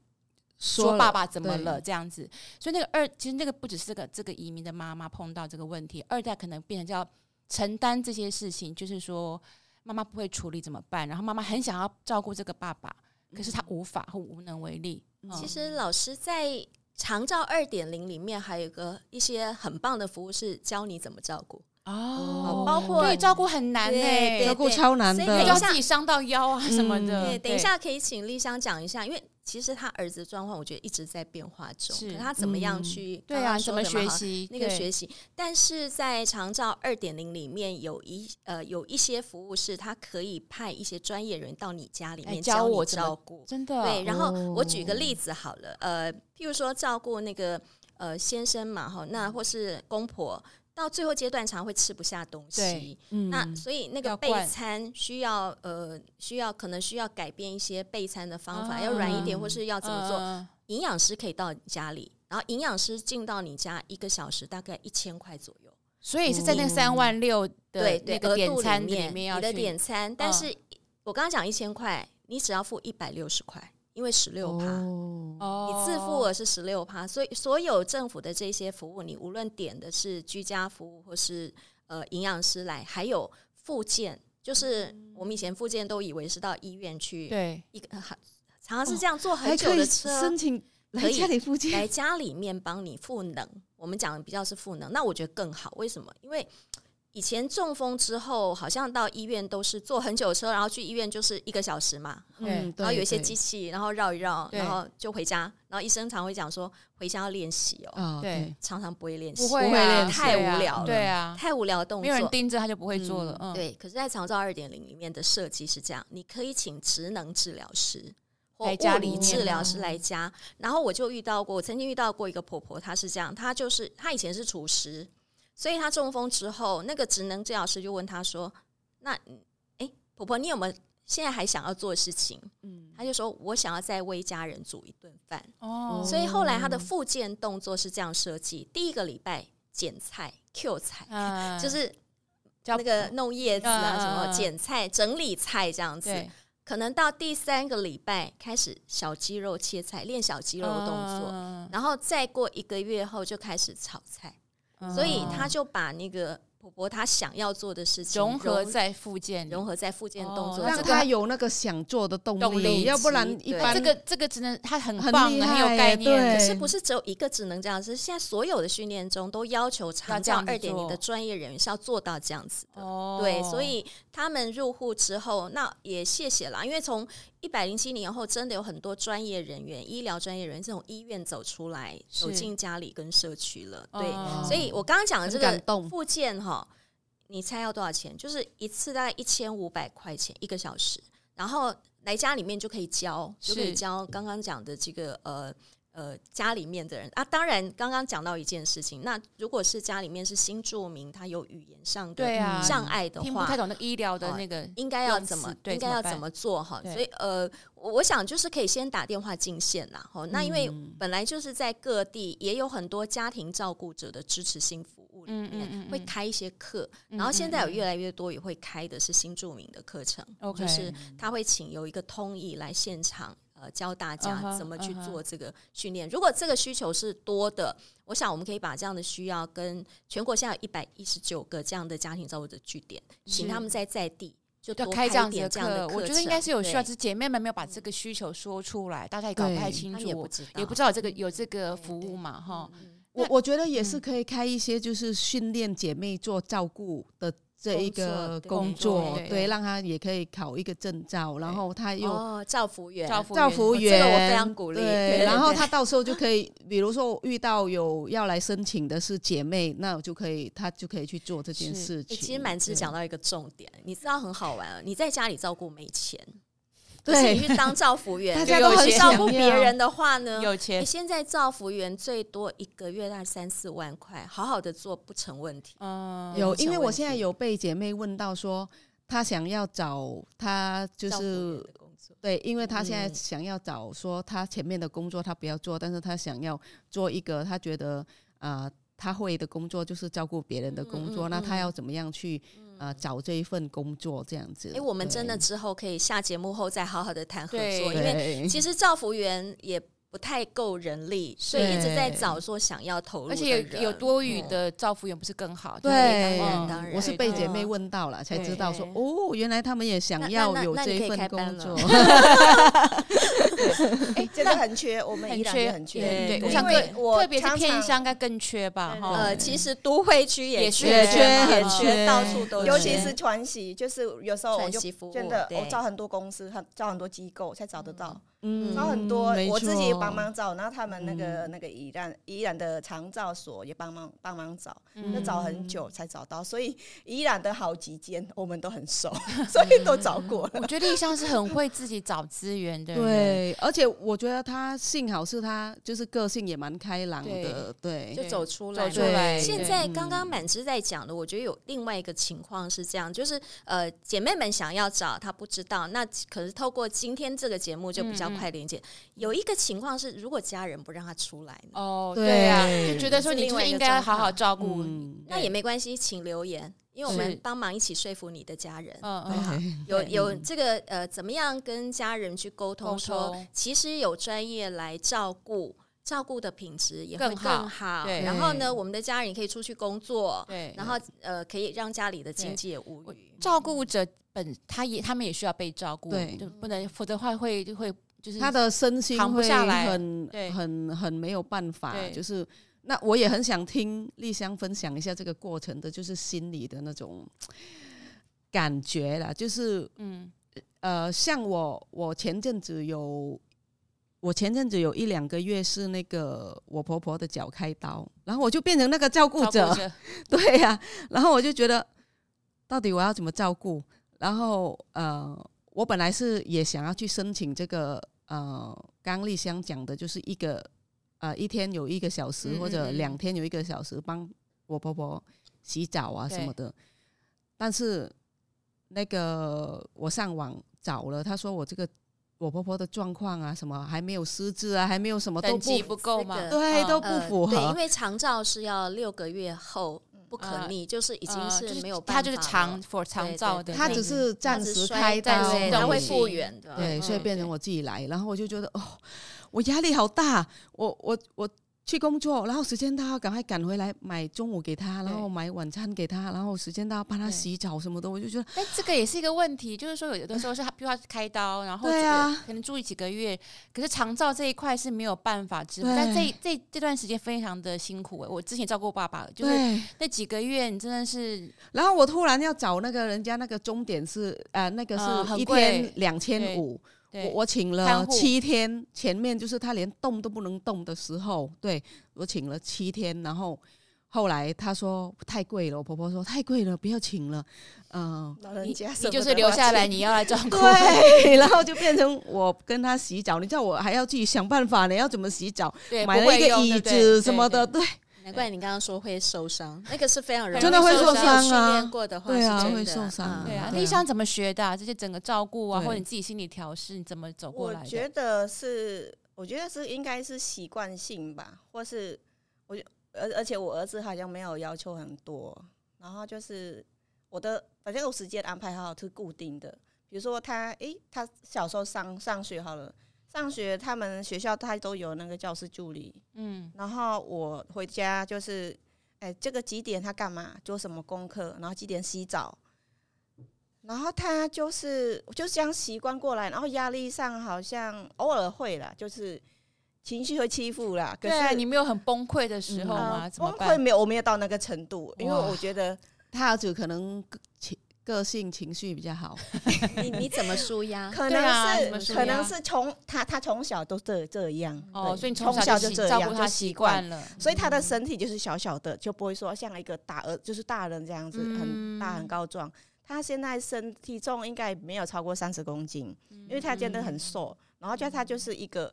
Speaker 1: 说爸爸怎么了这样子，所以那个二其实那个不只是这个这个移民的妈妈碰到这个问题，二代可能变成叫承担这些事情，就是说妈妈不会处理怎么办，然后妈妈很想要照顾这个爸爸。可是他无法或无能为力。
Speaker 4: 其实老师在长照二点零里面还有个一些很棒的服务，是教你怎么照顾
Speaker 1: 哦，包括对照顾很难诶，
Speaker 2: 照顾超难的，
Speaker 1: 要自己伤到腰啊什么的。
Speaker 4: 对，等一下可以请丽香讲一下，因为。其实他儿子的状况，我觉得一直在变化中。是他怎么样去对啊？怎么学习那个学习？但是在长照二点零里面，有一呃有一些服务是，他可以派一些专业人到你家里面教我照顾。
Speaker 1: 真的
Speaker 4: 对。然后我举个例子好了，呃，譬如说照顾那个呃先生嘛，哈，那或是公婆。到最后阶段，常会吃不下东西。嗯，那所以那个备餐需要呃需要可能需要改变一些备餐的方法，要软一点，或是要怎么做？营养师可以到你家里，然后营养师进到你家一个小时大概一千块左右。
Speaker 1: 所以是在那三万六的那个点餐里面，
Speaker 4: 你的点餐。但是我刚刚讲一千块，你只要付一百六十块。因为十六趴，哦，你自付额是十六趴，所以所有政府的这些服务，你无论点的是居家服务或是呃营养师来，还有附件，就是我们以前附件都以为是到医院去，对，一个很常常是这样坐很久的车，
Speaker 2: 申请来家里复健，
Speaker 4: 来家里面帮你赋能。我们讲的比较是赋能，那我觉得更好，为什么？因为。以前中风之后，好像到医院都是坐很久车，然后去医院就是一个小时嘛，嗯，然后有一些机器，然后绕一绕，然后就回家。然后医生常会讲说，回家要练习哦，对，常常不会练习，
Speaker 1: 不会练，
Speaker 4: 太无聊了，
Speaker 1: 对啊，
Speaker 4: 太无聊的动作，没有
Speaker 1: 人盯着他就不会做了，嗯，
Speaker 4: 对。可是，在长照二点零里面的设计是这样，你可以请职能治疗师或物理治疗师来家。然后我就遇到过，我曾经遇到过一个婆婆，她是这样，她就是她以前是厨师。所以他中风之后，那个职能治疗师就问他说：“那，哎，婆婆，你有没有现在还想要做的事情？”嗯，她就说：“我想要再为家人煮一顿饭。”哦，所以后来他的复健动作是这样设计：第一个礼拜剪菜、Q 菜，嗯、就是那个弄叶子啊，什么剪菜、整理菜这样子。可能到第三个礼拜开始小肌肉切菜，练小肌肉的动作，
Speaker 1: 嗯、
Speaker 4: 然后再过一个月后就开始炒菜，
Speaker 1: 嗯、
Speaker 4: 所以他就把那个。婆婆她想要做的事情
Speaker 1: 融合在附件，
Speaker 4: 融合在附件动作，
Speaker 2: 让她有那个想做的动力。要不然一般
Speaker 1: 这个这个只能他很棒，很，很有概念。
Speaker 4: 可是不是只有一个只能这样子，是现在所有的训练中都要求长照二点零的专业人员是要做到这样子的。
Speaker 1: 哦，
Speaker 4: 对，所以他们入户之后，那也谢谢啦，因为从一百零七年后，真的有很多专业人员、医疗专业人员从医院走出来，走进家里跟社区了。对，
Speaker 1: 哦、
Speaker 4: 所以我刚刚讲的这个附件哈。你猜要多少钱？就是一次大概一千五百块钱一个小时，然后来家里面就可以教，就可以教刚刚讲的这个呃。呃，家里面的人啊，当然刚刚讲到一件事情，那如果是家里面是新住民，他有语言上的障碍的话，
Speaker 1: 听不太懂那个医疗的那个、呃，
Speaker 4: 应该要怎么，应该要怎么做哈？所以呃，我想就是可以先打电话进线啦。哈，那因为本来就是在各地也有很多家庭照顾者的支持性服务里面会开一些课，然后现在有越来越多也会开的是新住民的课程，就是他会请有一个通译来现场。教大家怎么去做这个训练。Uh huh, uh huh. 如果这个需求是多的，我想我们可以把这样的需要跟全国现在有一百一十九个这样的家庭照顾者据点，请他们在在地就多开这样子的课。
Speaker 1: 我觉得应该是有需要，只是姐妹们没有把这个需求说出来，大家也搞不太清楚，也不知道这个有这个服务嘛？哈，
Speaker 2: 我我觉得也是可以开一些，就是训练姐妹做照顾的。这一个工作，对，让他也可以考一个证照，然后他又
Speaker 4: 哦，照服员，
Speaker 2: 照服员，
Speaker 4: 这个我非常鼓励。
Speaker 2: 对，然后他到时候就可以，比如说遇到有要来申请的是姐妹，那我就可以，他就可以去做这件事情。
Speaker 4: 其实蛮是讲到一个重点，你知道很好玩，你在家里照顾没钱。
Speaker 2: 对，
Speaker 4: 你去当照服员，
Speaker 2: 大家都很
Speaker 4: 照顾别人的话呢，
Speaker 1: 有钱。
Speaker 4: 你现在照服员最多一个月大概三四万块，好好的做不成问题。
Speaker 2: 嗯，有，因为我现在有被姐妹问到说，她想要找她就是对，因为她现在想要找说她前面的工作她不要做，但是她想要做一个她觉得啊。她会的工作就是照顾别人的工作，嗯嗯嗯、那她要怎么样去呃找这一份工作这样子？哎、
Speaker 4: 欸，我们真的之后可以下节目后再好好的谈合作，因为其实造福员也。不太够人力，所以一直在找说想要投入，
Speaker 1: 而且有多余的造福员不是更好？
Speaker 2: 对，
Speaker 4: 当然当然，
Speaker 2: 我是被姐妹问到了才知道说哦，原来他们也想要有这一份工作。
Speaker 5: 哎，真的很缺，我们宜兰也很缺。
Speaker 1: 对，我想更特别是偏乡应该更缺吧？
Speaker 4: 呃，其实都会区也缺，
Speaker 2: 也缺，
Speaker 4: 也缺，到处都，
Speaker 5: 尤其是传习，就是有时候我就真的我找很多公司，很找很多机构才找得到。嗯，找很多，我自己也帮忙找，然后他们那个那个宜兰宜兰的长照所也帮忙帮忙找，要找很久才找到，所以宜兰的好几间我们都很熟，所以都找过了。
Speaker 1: 我觉得丽香是很会自己找资源的，
Speaker 2: 对，而且我觉得他幸好是他就是个性也蛮开朗的，对，
Speaker 4: 就走出来，走出来。现在刚刚满枝在讲的，我觉得有另外一个情况是这样，就是呃姐妹们想要找她不知道，那可是透过今天这个节目就比较。快连接，有一个情况是，如果家人不让他出来
Speaker 1: 哦，对。啊，就觉得说你就应该好好照顾，
Speaker 2: 嗯、
Speaker 4: 那也没关系，请留言，因为我们帮忙一起说服你的家人。
Speaker 1: 嗯
Speaker 4: 嗯，有有这个呃，怎么样跟家人去沟通说，说其实有专业来照顾，照顾的品质也会更好。更好。对，然后呢，我们的家人也可以出去工作，对，然后呃，可以让家里的经济也无虞。
Speaker 1: 照顾者本他也他们也需要被照顾，对，就不能否则的话会会。就是
Speaker 2: 他的身心会很很很没有办法，就是那我也很想听丽香分享一下这个过程的，就是心里的那种感觉啦。就是嗯呃，像我我前阵子有我前阵子有一两个月是那个我婆婆的脚开刀，然后我就变成那个照顾者，者 对呀、啊，然后我就觉得到底我要怎么照顾？然后呃，我本来是也想要去申请这个。呃，刚丽香讲的就是一个呃，一天有一个小时或者两天有一个小时帮我婆婆洗澡啊什么的。但是那个我上网找了，他说我这个我婆婆的状况啊，什么还没有失智啊，还没有什么都不
Speaker 1: 不够嘛，
Speaker 2: 对，都不符合。
Speaker 4: 呃、对，因为长照是要六个月后。不可逆，就是已经是没有办法，
Speaker 1: 他就是长 for 长照的，
Speaker 2: 他只是暂时开刀，
Speaker 4: 他会复原的，
Speaker 2: 对，所以变成我自己来，然后我就觉得哦，我压力好大，我我我。去工作，然后时间到要赶快赶回来买中午给他，然后买晚餐给他，然后时间到帮他洗澡什么的，我就觉得，
Speaker 1: 哎，这个也是一个问题，就是说有的时候是他，比如他开刀，然后
Speaker 2: 对啊，
Speaker 1: 可能住几个月，可是长照这一块是没有办法支付，但这这这段时间非常的辛苦哎，我之前照顾爸爸，就是那几个月你真的是，
Speaker 2: 然后我突然要找那个人家那个终点是呃那个是一天两千五。我我请了七天，前面就是他连动都不能动的时候，对，我请了七天，然后后来他说太贵了，我婆婆说太贵了，不要请了，嗯、呃，
Speaker 1: 你你就是留下来，你要来照顾，
Speaker 2: 对，然后就变成我跟他洗澡，你知道我还要自己想办法，你要怎么洗澡，
Speaker 1: 对，
Speaker 2: 买了一个椅子什么的，对。
Speaker 4: 难怪你刚刚说会受伤，那个是非常容易
Speaker 2: 真的会受伤啊！
Speaker 4: 训练过的话，
Speaker 2: 对啊，会受伤。
Speaker 1: 对啊，丽香怎么学的？这些整个照顾啊，或者你自己心理调试，你怎么走过来？
Speaker 5: 我觉得是，我觉得是应该是习惯性吧，或是我，而而且我儿子好像没有要求很多，然后就是我的反正我时间安排好是固定的，比如说他，诶，他小时候上上学好了。上学，他们学校他都有那个教师助理，嗯，然后我回家就是，哎、欸，这个几点他干嘛，做什么功课，然后几点洗澡，然后他就是就这样习惯过来，然后压力上好像偶尔会啦，就是情绪会欺负啦。可是
Speaker 1: 对，你没有很崩溃的时候吗？
Speaker 5: 崩溃没有，我没有到那个程度，因为我觉得
Speaker 2: 他儿子可能个性情绪比较好，
Speaker 4: 你你 怎么舒压？
Speaker 5: 可能是、啊、可能是从他他从小都这这样
Speaker 1: 哦，所以从小就这样就习惯了，
Speaker 5: 所以他的身体就是小小的，就不会说像一个大儿就是大人这样子很大很高壮。他现在身体重应该没有超过三十公斤，因为他真的很瘦，然后就他就是一个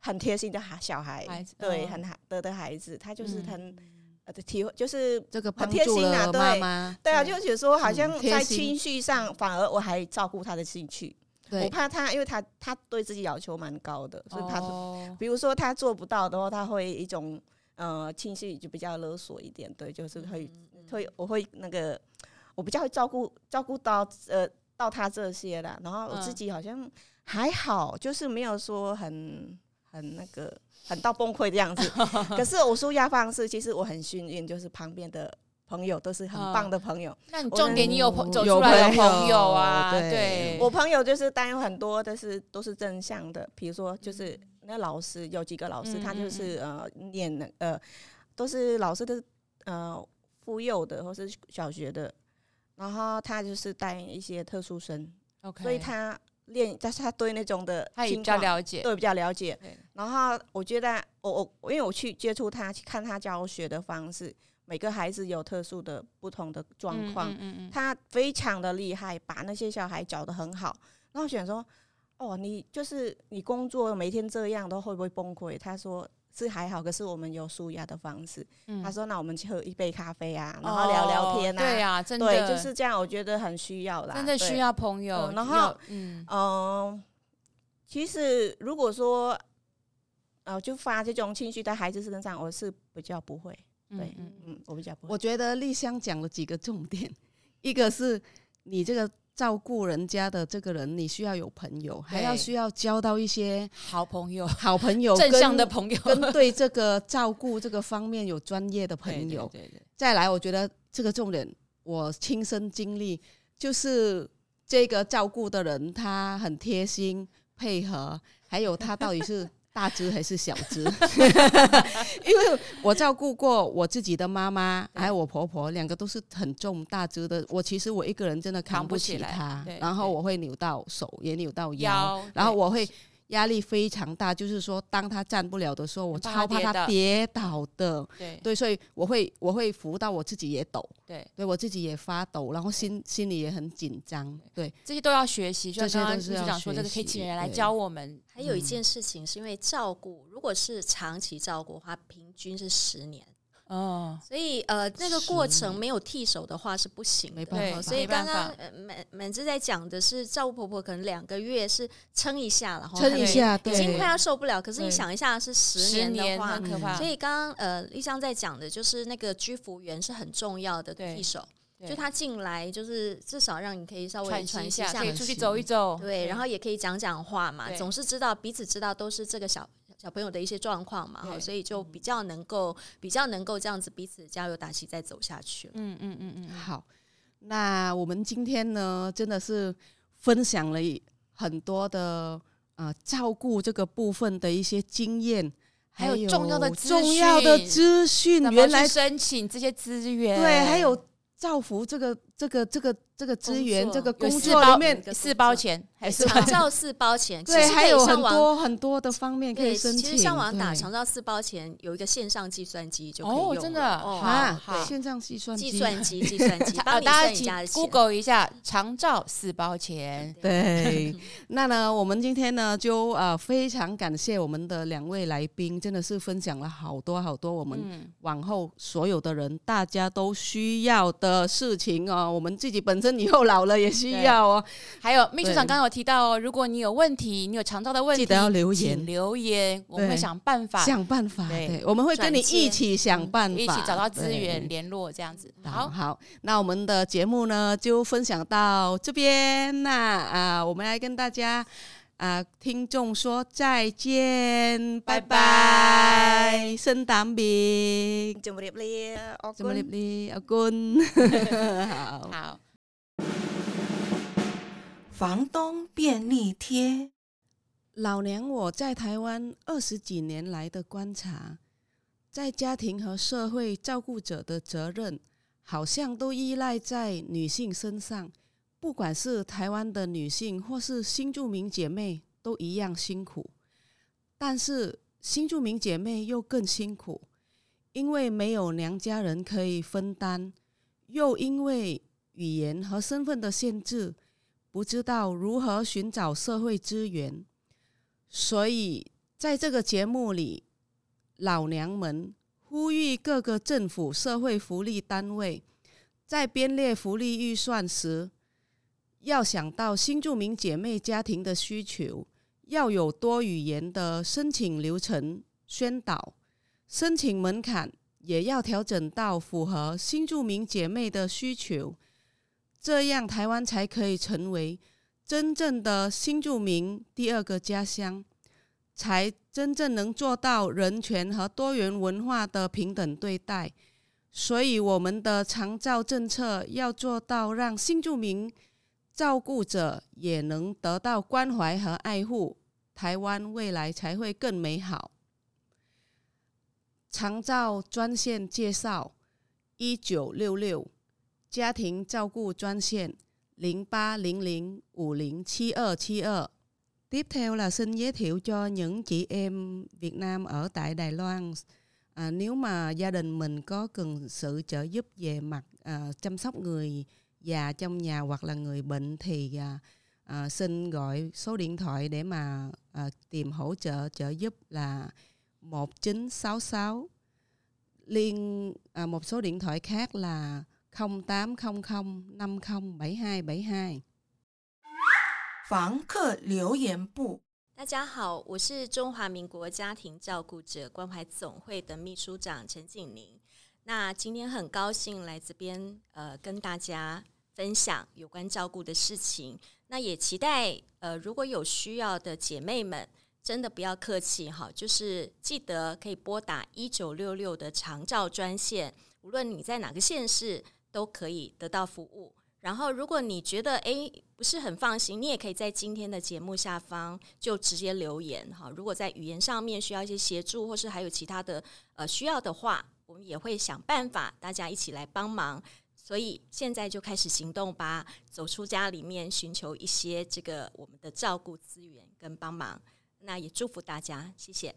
Speaker 5: 很贴心的孩小孩，对，很好的的孩子，他就是很。体会就是这个很贴心啊，对对啊，就是说好像在情绪上，反而我还照顾他的兴趣。我怕他，因为他他对自己要求蛮高的，所以他比如说他做不到的话，他会一种呃情绪就比较勒索一点。对，就是会会我会那个我比较会照顾照顾到呃到他这些啦，然后我自己好像还好，就是没有说很很那个。很到崩溃的样子，可是我舒压方式，其实我很幸运，就是旁边的朋友都是很棒的朋友。
Speaker 1: 那你重点，你有朋走出来的朋友啊？
Speaker 2: 对，
Speaker 1: 对
Speaker 5: 我朋友就是担有很多，但是都是正向的。比如说，就是那老师有几个老师，他就是呃念呃都是老师的呃妇幼的或是小学的，然后他就是带一些特殊生，OK，所以他。练，但是他对那种的，
Speaker 1: 他也比较了解，
Speaker 5: 对，比较了解。然后我觉得，我我因为我去接触他，去看他教学的方式，每个孩子有特殊的不同的状况，嗯嗯嗯，他非常的厉害，把那些小孩教得很好。然后我想说，哦，你就是你工作每天这样，都会不会崩溃？他说。是还好，可是我们有舒压的方式。嗯、他说：“那我们去喝一杯咖啡啊，然后聊聊天啊。哦”
Speaker 1: 对啊，真的，
Speaker 5: 对，就是这样。我觉得很需要啦，
Speaker 1: 真的需要朋友。
Speaker 5: 嗯、然后，嗯、呃，其实如果说，呃，就发这种情绪在孩子身上，我是比较不会。对，嗯嗯，我比较不会。
Speaker 2: 我觉得丽香讲了几个重点，一个是你这个。照顾人家的这个人，你需要有朋友，还要需要交到一些
Speaker 1: 好朋友、
Speaker 2: 好朋友、
Speaker 1: 正向的朋友，
Speaker 2: 跟对这个照顾这个方面有专业的朋友。对对对对。再来，我觉得这个重点，我亲身经历，就是这个照顾的人，他很贴心配合，还有他到底是。大只还是小只？因为我照顾过我自己的妈妈，还有我婆婆，两个都是很重大只的。我其实我一个人真的扛不起她，然后我会扭到手，也扭到腰，然后我会。压力非常大，就是说，当他站不了的时候，我超怕他跌倒的。
Speaker 1: 对
Speaker 2: 对，所以我会我会扶到我自己也抖，
Speaker 1: 对，
Speaker 2: 对我自己也发抖，然后心心里也很紧张。对，
Speaker 1: 这些都要学习，就像刚刚理事长说，这个可以请人来教我们。
Speaker 4: 还有一件事情是因为照顾，如果是长期照顾的话，平均是十年。
Speaker 1: 哦，
Speaker 4: 所以呃，那个过程没有替手的话是不行的，
Speaker 2: 没办法。
Speaker 4: 所以刚刚呃满满枝在讲的是照顾婆婆，可能两个月是撑一下，然后
Speaker 2: 撑一下，
Speaker 4: 已经快要受不了。可是你想一下，是十年的
Speaker 1: 话，可怕。
Speaker 4: 所以刚刚呃丽香在讲的就是那个居服员是很重要的替手。就他进来，就是至少让你可以稍微喘息一下，
Speaker 1: 可以出去走一走，
Speaker 4: 对，然后也可以讲讲话嘛，总是知道彼此知道都是这个小小朋友的一些状况嘛，所以就比较能够比较能够这样子彼此加油打气再走下去。
Speaker 1: 嗯嗯嗯嗯，
Speaker 2: 好，那我们今天呢，真的是分享了很多的呃照顾这个部分的一些经验，
Speaker 1: 还有重要的
Speaker 2: 重要的资讯，
Speaker 1: 原来申请这些资源，
Speaker 2: 对，还有。造福这个这个这个这个资源这个工作里面
Speaker 1: 四包钱还是
Speaker 4: 长照四包钱？
Speaker 2: 对，还有很多很多的方面可以申请。
Speaker 4: 其实上网打长照四包钱，有一个线上计算机就可以用。
Speaker 1: 哦，真的
Speaker 2: 啊，线上计算
Speaker 4: 计算机计算机，
Speaker 1: 大家请 Google 一下长照四包钱。
Speaker 2: 对，那呢，我们今天呢就呃非常感谢我们的两位来宾，真的是分享了好多好多我们往后所有的人大家都需要的事情哦，我们自己本身。以后老了也需要哦。
Speaker 1: 还有秘书长刚刚有提到哦，如果你有问题，你有肠道的问题，
Speaker 2: 记得要留言
Speaker 1: 留言，我们会想办法
Speaker 2: 想办法。对，我们会跟你一起想办法，
Speaker 1: 一起找到资源联络这样子。好
Speaker 2: 好，那我们的节目呢就分享到这边。那啊，我们来跟大家啊听众说再见，拜拜，圣诞饼，
Speaker 5: 怎么哩？
Speaker 2: 怎么哩？阿君，好 好。
Speaker 3: 房东便利贴，
Speaker 2: 老娘我在台湾二十几年来的观察，在家庭和社会照顾者的责任，好像都依赖在女性身上。不管是台湾的女性，或是新住民姐妹，都一样辛苦。但是新住民姐妹又更辛苦，因为没有娘家人可以分担，又因为语言和身份的限制。不知道如何寻找社会资源，所以在这个节目里，老娘们呼吁各个政府社会福利单位在编列福利预算时，要想到新住民姐妹家庭的需求，要有多语言的申请流程宣导，申请门槛也要调整到符合新住民姐妹的需求。这样，台湾才可以成为真正的新住民第二个家乡，才真正能做到人权和多元文化的平等对待。所以，我们的长照政策要做到让新住民照顾者也能得到关怀和爱护，台湾未来才会更美好。长照专线介绍：一九六六。家庭照顾专线零八零零五零七二七二。Tiếp theo là xin giới thiệu cho những chị em Việt Nam ở tại Đài Loan. À, nếu mà gia đình mình có cần sự trợ giúp về mặt à, chăm sóc người già trong nhà hoặc là người bệnh thì à, à, xin gọi số điện thoại để mà à, tìm hỗ trợ trợ giúp là một chín sáu sáu liên à, một số điện thoại khác là 空tám空空năm空bảy hai bảy hai。
Speaker 3: 房客留言簿，
Speaker 4: 大家好，我是中华民国家庭照顾者关怀总会的秘书长陈景宁。 那今天很高兴来这边，呃，跟大家分享有关照顾的事情。那也期待，呃，如果有需要的姐妹们，真的不要客气哈，就是记得可以拨打一九六六的长照专线，无论你在哪个县市。都可以得到服务。然后，如果你觉得诶不是很放心，你也可以在今天的节目下方就直接留言哈。如果在语言上面需要一些协助，或是还有其他的呃需要的话，我们也会想办法，大家一起来帮忙。所以现在就开始行动吧，走出家里面，寻求一些这个我们的照顾资源跟帮忙。那也祝福大家，谢谢。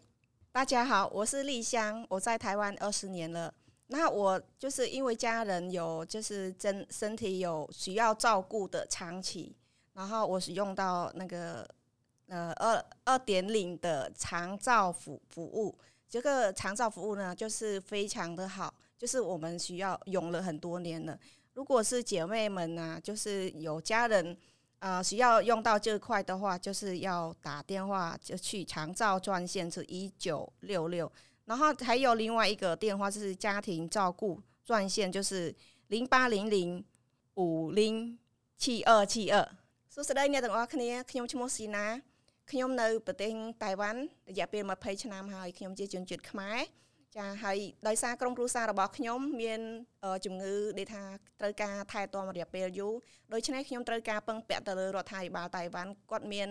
Speaker 5: 大家好，我是丽香，我在台湾二十年了。那我就是因为家人有就是真身体有需要照顾的长期，然后我是用到那个呃二二点零的长照服服务，这个长照服务呢，就是非常的好，就是我们需要用了很多年了。如果是姐妹们呢，就是有家人，呃，需要用到这块的话，就是要打电话就去长照专线是一九六六，然后还有另外一个电话是家庭照顾专线，就是零八零零五零七二七二。说实在这样子啊？可以，可以有什么事呐？ ខ្ញុំនៅប្រទេសតៃវ៉ាន់រយៈពេល20ឆ្នាំហើយខ្ញុំជាជនជាតិខ្មែរចាហើយដោយសារក្រុមគ្រួសាររបស់ខ្ញុំមានជំងឺដែលថាត្រូវការថែទាំរយៈពេលយូរដូច្នេះខ្ញុំត្រូវការពឹងពាក់ទៅលើរដ្ឋាភិបាលតៃវ៉ាន់គាត់មាន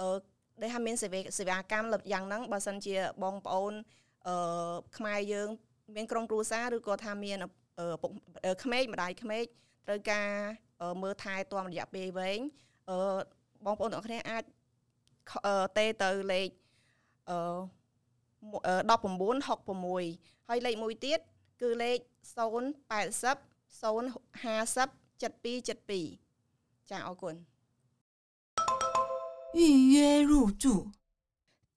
Speaker 5: អឺដែលថាមានសេវាសេវាកម្មយ៉ាងហ្នឹងបើសិនជាបងប្អូនអឺខ្មែរយើងមានក្រុមគ្រួសារឬក៏ថាមានពុកក្មេកម្ដាយក្មេកត្រូវការមើលថែទាំរយៈពេលវែងអឺបងប្អូនទាំងអស់គ្នាអាច ទេទៅលេខអឺ1966ហើយលេខមួយទៀតគឺលេខ080 050 7272ចាអរគុណ
Speaker 3: 预约入住。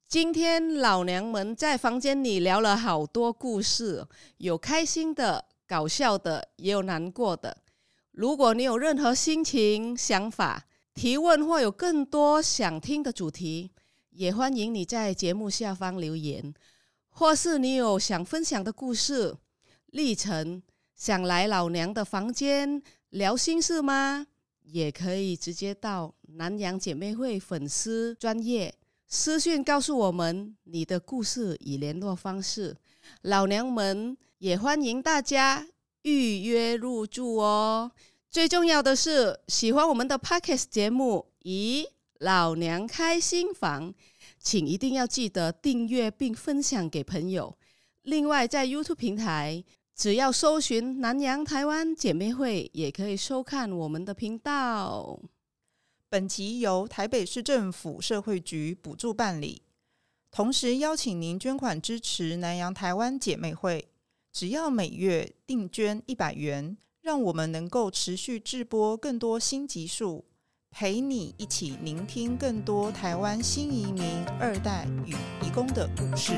Speaker 2: 今天老娘们在房间里聊了好多故事，有开心的、搞笑的，也有难过的。如果你有任何心情、想法， 提问或有更多想听的主题，也欢迎你在节目下方留言，或是你有想分享的故事、历程，想来老娘的房间聊心事吗？也可以直接到南洋姐妹会粉丝专业私讯告诉我们你的故事与联络方式，老娘们也欢迎大家预约入住哦。最重要的是，喜欢我们的 Podcast 节目，咦，老娘开心房，请一定要记得订阅并分享给朋友。另外，在 YouTube 平台，只要搜寻“南洋台湾姐妹会”，也可以收看我们的频道。
Speaker 6: 本集由台北市政府社会局补助办理，同时邀请您捐款支持南洋台湾姐妹会，只要每月定捐一百元。让我们能够持续制播更多新集数，陪你一起聆听更多台湾新移民二代与移工的故事。